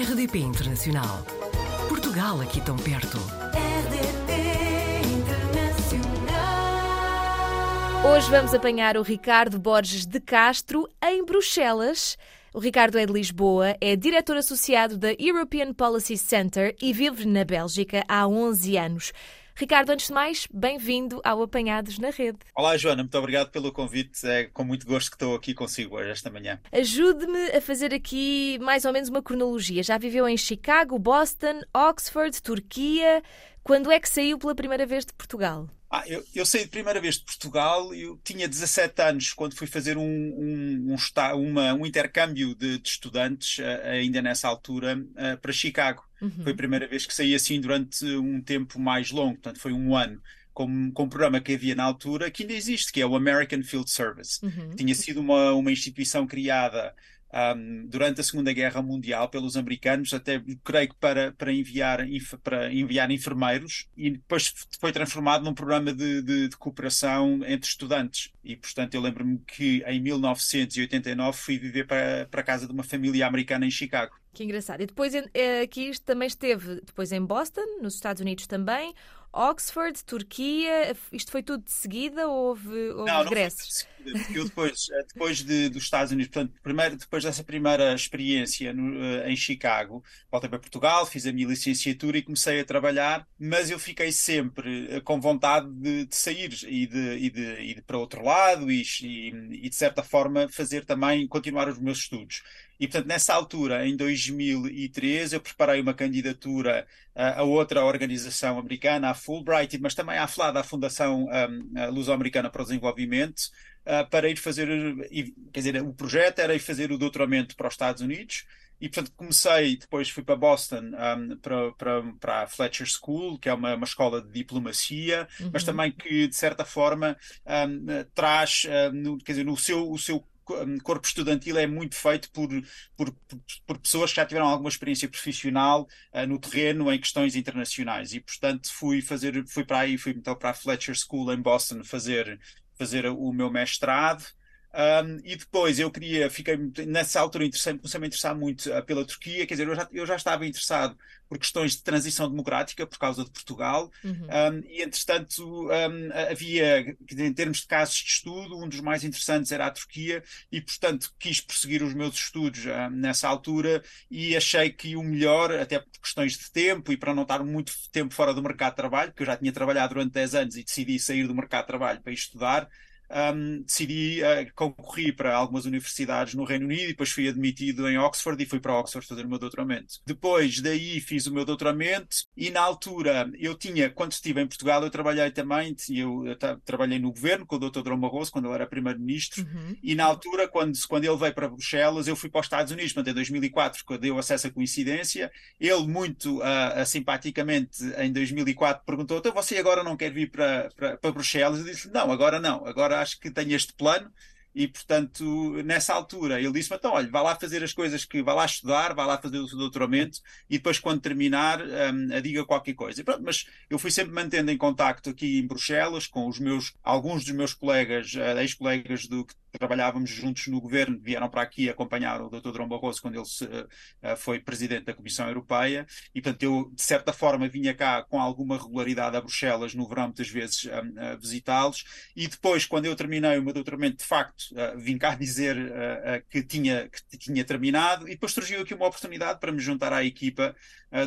RDP Internacional. Portugal aqui tão perto. RDP Internacional. Hoje vamos apanhar o Ricardo Borges de Castro em Bruxelas. O Ricardo é de Lisboa, é diretor associado da European Policy Center e vive na Bélgica há 11 anos. Ricardo, antes de mais, bem-vindo ao Apanhados na Rede. Olá, Joana, muito obrigado pelo convite. É com muito gosto que estou aqui consigo hoje, esta manhã. Ajude-me a fazer aqui mais ou menos uma cronologia. Já viveu em Chicago, Boston, Oxford, Turquia. Quando é que saiu pela primeira vez de Portugal? Ah, eu, eu saí de primeira vez de Portugal, eu tinha 17 anos quando fui fazer um, um, um, uma- um intercâmbio de, de estudantes, eh, ainda nessa altura, eh, para Chicago. Foi a primeira vez que saí assim durante um tempo mais longo, portanto foi um ano, com, com um programa que havia na altura, que ainda existe, que é o American Field Service. Uhum. tinha sido uma, uma instituição criada ahm, durante a Segunda Guerra Mundial pelos americanos, até creio que para, para, enviar, para enviar enfermeiros, e depois foi transformado num programa de, de- de cooperação entre estudantes. E, portanto, eu lembro-me que em 1989 fui viver para, para a casa de uma família americana em Chicago. Que engraçado. E depois eh, aqui também esteve depois em Boston, nos Estados Unidos também, Oxford, Turquia. Isto foi tudo de seguida ou houve, houve Não, não foi regressos? de seguida, eu depois, eh, depois de, dos Estados Unidos, portanto, primeiro, depois dessa primeira experiência no, eh, em Chicago, voltei para Portugal, fiz a minha licenciatura e comecei a trabalhar, mas eu fiquei sempre com vontade de, de sair e de, e de, e de para outro lado e, e, e, de certa forma, fazer também, continuar os meus estudos. E, portanto, nessa altura, em 2013, eu preparei uma candidatura uh, a outra organização americana, a Fulbright, mas também à FLAD, a Fundação um, a Luso-Americana para o Desenvolvimento, uh, para ir fazer, quer dizer, o projeto era ir fazer o doutoramento para os Estados Unidos, e portanto comecei, depois fui para Boston, um, para, para, para a Fletcher School, que é uma, uma escola de diplomacia, Uhum. mas também que, de certa forma, um, traz, um, quer dizer, no seu, o seu corpo estudantil é muito feito por, por, por, por pessoas que já tiveram alguma experiência profissional uh, no terreno em questões internacionais. E portanto fui fazer fui para aí fui então para a Fletcher School em Boston fazer fazer o meu mestrado um, e depois eu queria, fiquei nessa altura interessei, comecei a me interessar muito uh, pela Turquia, quer dizer, eu já, eu já estava interessado por questões de transição democrática por causa de Portugal, Uhum. um, e entretanto um, havia, em termos de casos de estudo, um dos mais interessantes era a Turquia, e portanto quis prosseguir os meus estudos nessa altura e achei que o melhor, até por questões de tempo e para não estar muito tempo fora do mercado de trabalho, porque eu já tinha trabalhado durante 10 anos e decidi sair do mercado de trabalho para ir estudar, um, decidi uh, concorrer para algumas universidades no Reino Unido e depois fui admitido em Oxford e fui para Oxford fazer o meu doutoramento. Depois daí fiz o meu doutoramento e na altura eu tinha, quando estive em Portugal, eu trabalhei também, eu, eu tra trabalhei no governo com o Dr. Dom Barroso, quando ele era primeiro-ministro, Uhum. e na altura, quando, quando ele veio para Bruxelas, eu fui para os Estados Unidos, portanto, em 2004, quando deu acesso à coincidência. Ele, muito uh, simpaticamente, em 2004, perguntou: então você agora não quer vir para, para, para Bruxelas? Eu disse: não, agora não, agora acho que tenho este plano. E, portanto, nessa altura, ele disse-me: então, olha, vá lá fazer as coisas que, vá lá estudar, vá lá fazer o seu doutoramento e depois, quando terminar, um, diga qualquer coisa. E pronto, mas eu fui sempre mantendo em contacto aqui em Bruxelas com os meus, alguns dos meus colegas, uh, ex-colegas do trabalhávamos juntos no governo, vieram para aqui acompanhar o Dr. Dom Barroso quando ele se, uh, foi presidente da Comissão Europeia e, portanto, eu, de certa forma, vinha cá com alguma regularidade a Bruxelas no verão, muitas vezes, a visitá-los. E depois, ququando eu terminei o meu doutoramento, de facto, uh, vim cá dizer que, tinha, que tinha terminado e depois surgiu aqui uma oportunidade para me juntar à equipa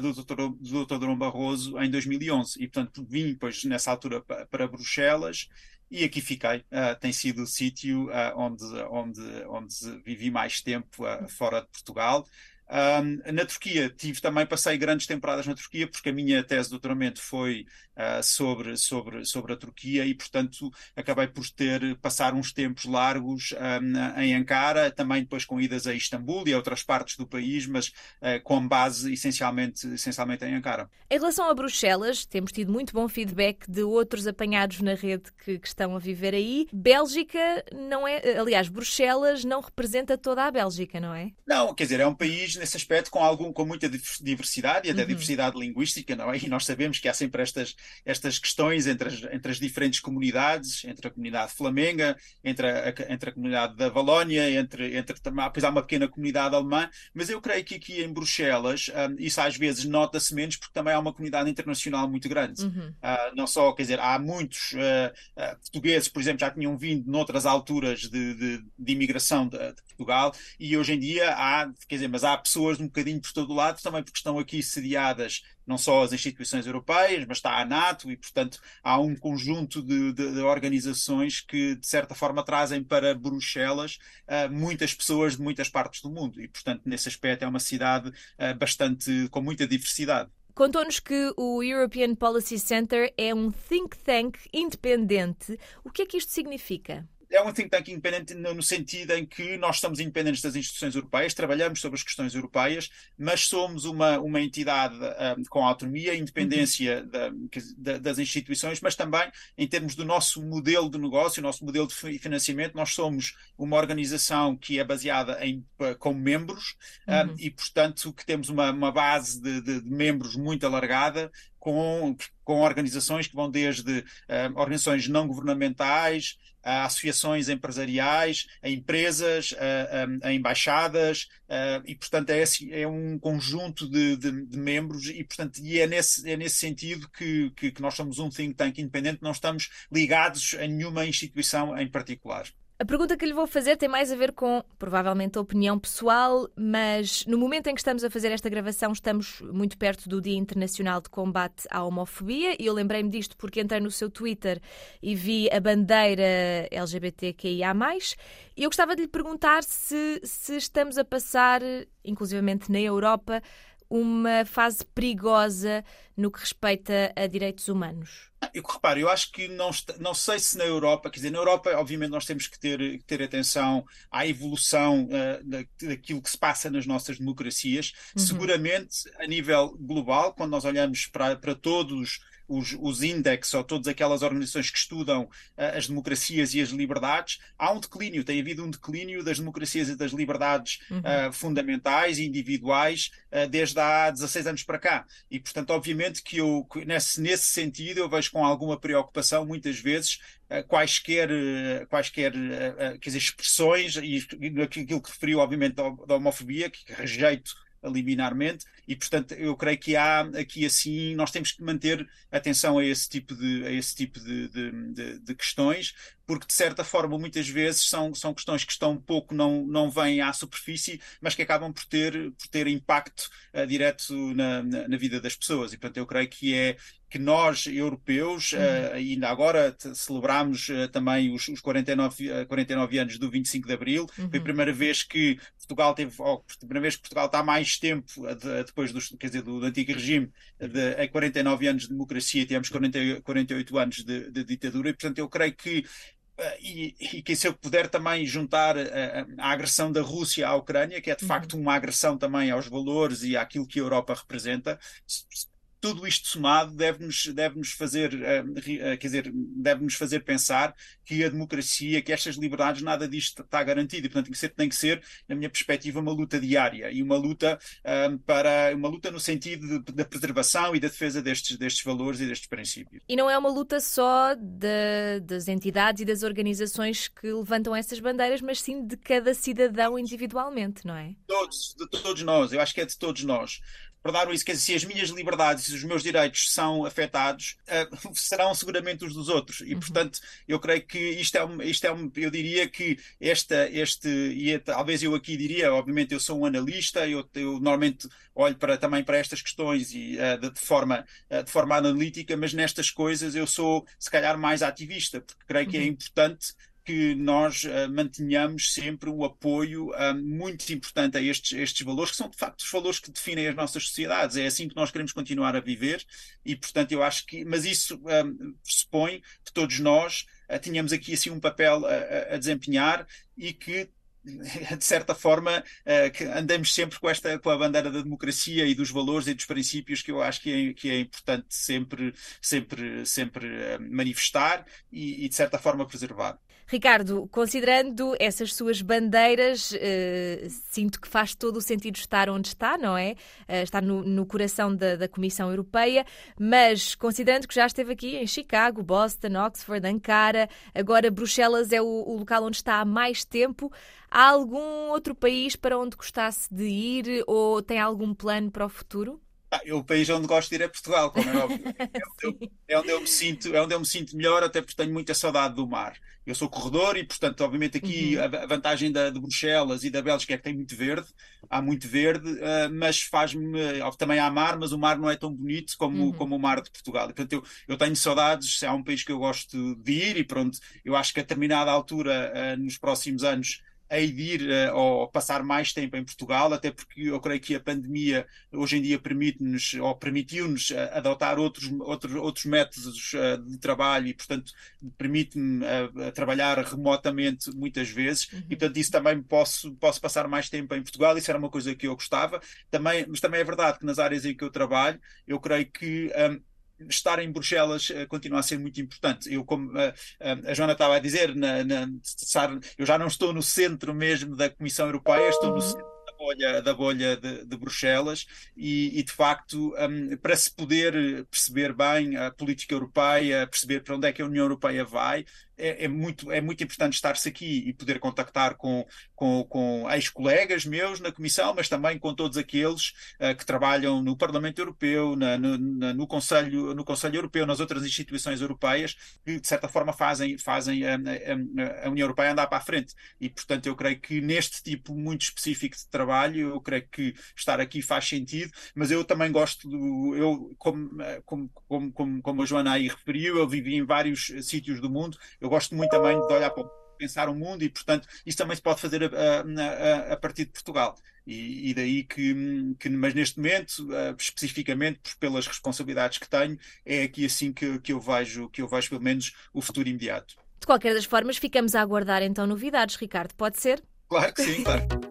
do Dr. do Dr. Dom Barroso em 2011. E, portanto, vim, depois, nessa altura, para, para Bruxelas e aqui fiquei. Uh, tem sido o sítio uh, onde, onde, onde vivi mais tempo uh, fora de Portugal. Um, na Turquia, tive também, passei grandes temporadas na Turquia, porque a minha tese de doutoramento foi uh, sobre, sobre, sobre a Turquia e, portanto, acabei por ter, passar uns tempos largos um, em Ankara, também depois com idas a Istambul e a outras partes do país, mas uh, com base essencialmente, essencialmente em Ankara. Em relação a Bruxelas, temos tido muito bom feedback de outros apanhados na rede que, que estão a viver aí. Bélgica não é, aliás, Bruxelas não representa toda a Bélgica, não é? Não, quer dizer, é um país nesse aspecto com algum com muita diversidade e até Uhum. diversidade linguística, não é? E nós sabemos que há sempre estas, estas questões entre as, entre as diferentes comunidades, entre a comunidade flamenga, entre a, entre a comunidade da Valónia, entre, entre pois há uma pequena comunidade alemã, mas eu creio que aqui em Bruxelas um, isso às vezes nota-se menos porque também há uma comunidade internacional muito grande. Uhum. Uh, não só, quer dizer, há muitos uh, uh, portugueses, por exemplo, já tinham vindo noutras alturas de, de, de imigração de, de, Portugal e hoje em dia há, quer dizer, mas há pessoas um bocadinho por todo o lado também porque estão aqui sediadas não só as instituições europeias, mas está a NATO e, portanto, há um conjunto de, de, de organizações que, de certa forma, trazem para Bruxelas uh, muitas pessoas de muitas partes do mundo e, portanto, nesse aspecto é uma cidade uh, bastante com muita diversidade. Contou-nos que o European Policy Center é um think tank independente. O que é que isto significa? É um think tank independente no sentido em que nós estamos independentes das instituições europeias, trabalhamos sobre as questões europeias, mas somos uma, uma entidade um, com autonomia, independência uhum. da, das instituições, mas também em termos do nosso modelo de negócio, o nosso modelo de financiamento, nós somos uma organização que é baseada em com membros uhum. um, e, portanto, que temos uma, uma base de, de, de membros muito alargada, com, com organizações que vão desde uh, organizações não governamentais, a associações empresariais, a empresas, a, a, a embaixadas, a, e portanto é, esse, é um conjunto de, de, de, membros e portanto e é nesse, é nesse sentido que, que, que nós somos um think tank independente, não estamos ligados a nenhuma instituição em particular. A pergunta que lhe vou fazer tem mais a ver com, provavelmente, a opinião pessoal, mas no momento em que estamos a fazer esta gravação, estamos muito perto do Dia Internacional de Combate à Homofobia e eu lembrei-me disto porque entrei no seu Twitter e vi a bandeira LGBTQIA. E eu gostava de lhe perguntar se, se estamos a passar, inclusivamente na Europa, uma fase perigosa no que respeita a direitos humanos? Eu reparo, eu acho que não, não sei se na Europa, quer dizer, na Europa, obviamente, nós temos que ter, ter atenção à evolução uh, daquilo que se passa nas nossas democracias. Uhum. Seguramente, a nível global, quando nós olhamos para, para todos os, os index ou todas aquelas organizações que estudam uh, as democracias e as liberdades, há um declínio, tem havido um declínio das democracias e das liberdades uhum. uh, fundamentais e individuais uh, desde há 16 anos para cá. E, portanto, obviamente que eu, nesse, nesse sentido, eu vejo com alguma preocupação, muitas vezes, quaisquer, quaisquer quer dizer, expressões, e aquilo que referiu, obviamente, da homofobia, que rejeito liminarmente, e portanto eu creio que há aqui assim, nós temos que manter atenção a esse tipo de, a esse tipo de, de, de, de questões, porque de certa forma muitas vezes são, são questões que estão um pouco, não, não vêm à superfície, mas que acabam por ter, por ter impacto uh, direto na, na, na, vida das pessoas. E portanto eu creio que é que nós, europeus, uhum. uh, ainda agora celebramos uh, também os, os 49, 49 anos do 25 de Abril. Uhum. Foi a primeira vez que Portugal teve, oh, a primeira vez que Portugal está mais tempo de, depois dos, quer dizer, do, do antigo regime, de, a 49 anos de democracia, tivemos 40, 48 anos de, de ditadura, e portanto eu creio que e, e, que se eu puder também juntar a, a, agressão da Rússia à Ucrânia, que é de uhum. facto uma agressão também aos valores e àquilo que a Europa representa, tudo isto somado deve-nos deve -nos fazer, uh, quer dizer, deve-nos fazer pensar que a democracia, que estas liberdades, nada disto está garantido. E, portanto, tem que ser, tem que ser na minha perspectiva, uma luta diária e uma luta uh, para uma luta no sentido da preservação e da defesa destes, destes valores e destes princípios. E não é uma luta só de, das entidades e das organizações que levantam essas bandeiras, mas sim de cada cidadão individualmente, não é? Todos, de todos nós. Eu acho que é de todos nós para dar isso, quer dizer, se as minhas liberdades e os meus direitos são afetados, uh, serão seguramente os dos outros. E, uhum. portanto, eu creio que isto é um, isto é um eu diria que esta, este, e é, talvez eu aqui diria, obviamente eu sou um analista, eu, eu normalmente olho para, também para estas questões e, uh, de, de, forma, uh, de forma analítica, mas nestas coisas eu sou, se calhar, mais ativista, porque creio uhum. que é uhum. importante que nós uh, mantenhamos sempre o apoio uh, muito importante a estes, estes valores, que são de facto os valores que definem as nossas sociedades. É assim que nós queremos continuar a viver e, portanto, eu acho que. Mas isso um, eh, pressupõe que todos nós uh, tenhamos aqui assim um papel a, a desempenhar e que de certa forma, que andamos sempre com, esta, com a bandeira da democracia e dos valores e dos princípios que eu acho que é, que é importante sempre, sempre, sempre manifestar e, e, de certa forma, preservar. Ricardo, considerando essas suas bandeiras, uh, sinto que faz todo o sentido estar onde está, não é? Uh, estar no, no coração da, da, Comissão Europeia, mas considerando que já esteve aqui em Chicago, Boston, Oxford, Ankara, agora Bruxelas é o, o local onde está há mais tempo, há algum outro país para onde gostasse de ir ou tem algum plano para o futuro? Ah, eu, o país onde gosto de ir é Portugal, como é óbvio. É onde, eu, é onde, eu, me sinto, é onde eu me sinto melhor, até porque tenho muita saudade do mar. Eu sou corredor e, portanto, obviamente aqui uhum. a, vantagem da, de Bruxelas e da Bélgica é que tem muito verde, há muito verde, uh, mas faz-me. Também há mar, mas o mar não é tão bonito como, uhum. como o mar de Portugal. E, portanto, eu, eu tenho saudades, é um país que eu gosto de ir e, pronto, eu acho que a determinada altura, uh, nos próximos anos, a ir uh, ou passar mais tempo em Portugal, até porque eu creio que a pandemia hoje em dia permite-nos ou permitiu-nos uh, adotar outros, outros, outros métodos uh, de trabalho e, portanto, permite-me trabalhar remotamente muitas vezes uhum. e, portanto, isso também posso, posso passar mais tempo em Portugal, isso era uma coisa que eu gostava. Também, mas também é verdade que nas áreas em que eu trabalho, eu creio que um, estar em Bruxelas uh, continua a ser muito importante. Eu, como uh, a Joana estava a dizer, na, na, eu já não estou no centro mesmo da Comissão Europeia, estou no uhum. centro bolha, da bolha de, de Bruxelas e, e, de facto, um, para se poder perceber bem a política europeia, perceber para onde é que a União Europeia vai, é, é, muito, é muito importante estar-se aqui e poder contactar com, com, com ex-colegas meus na Comissão, mas também com todos aqueles uh, que trabalham no Parlamento Europeu, na, no, na, no, Conselho, no Conselho Europeu, nas outras instituições europeias, que de certa forma fazem, fazem a, a, a União Europeia andar para a frente. E, portanto, eu creio que neste tipo muito específico de trabalho, eu creio que estar aqui faz sentido, mas eu também gosto do. Eu, como, eh, como, como, como, a Joana aí referiu, eu vivi em vários sítios do mundo, eu gosto muito também de olhar para pensar o mundo e, portanto, isso também se pode fazer a, a, a partir de Portugal. E, e daí que, que, mas neste momento, uh, especificamente pelas responsabilidades que tenho, é aqui assim que, que, eu vejo, que eu vejo pelo menos o futuro imediato. De qualquer das formas, ficamos a aguardar então novidades, Ricardo. Pode ser? Claro que sim, claro.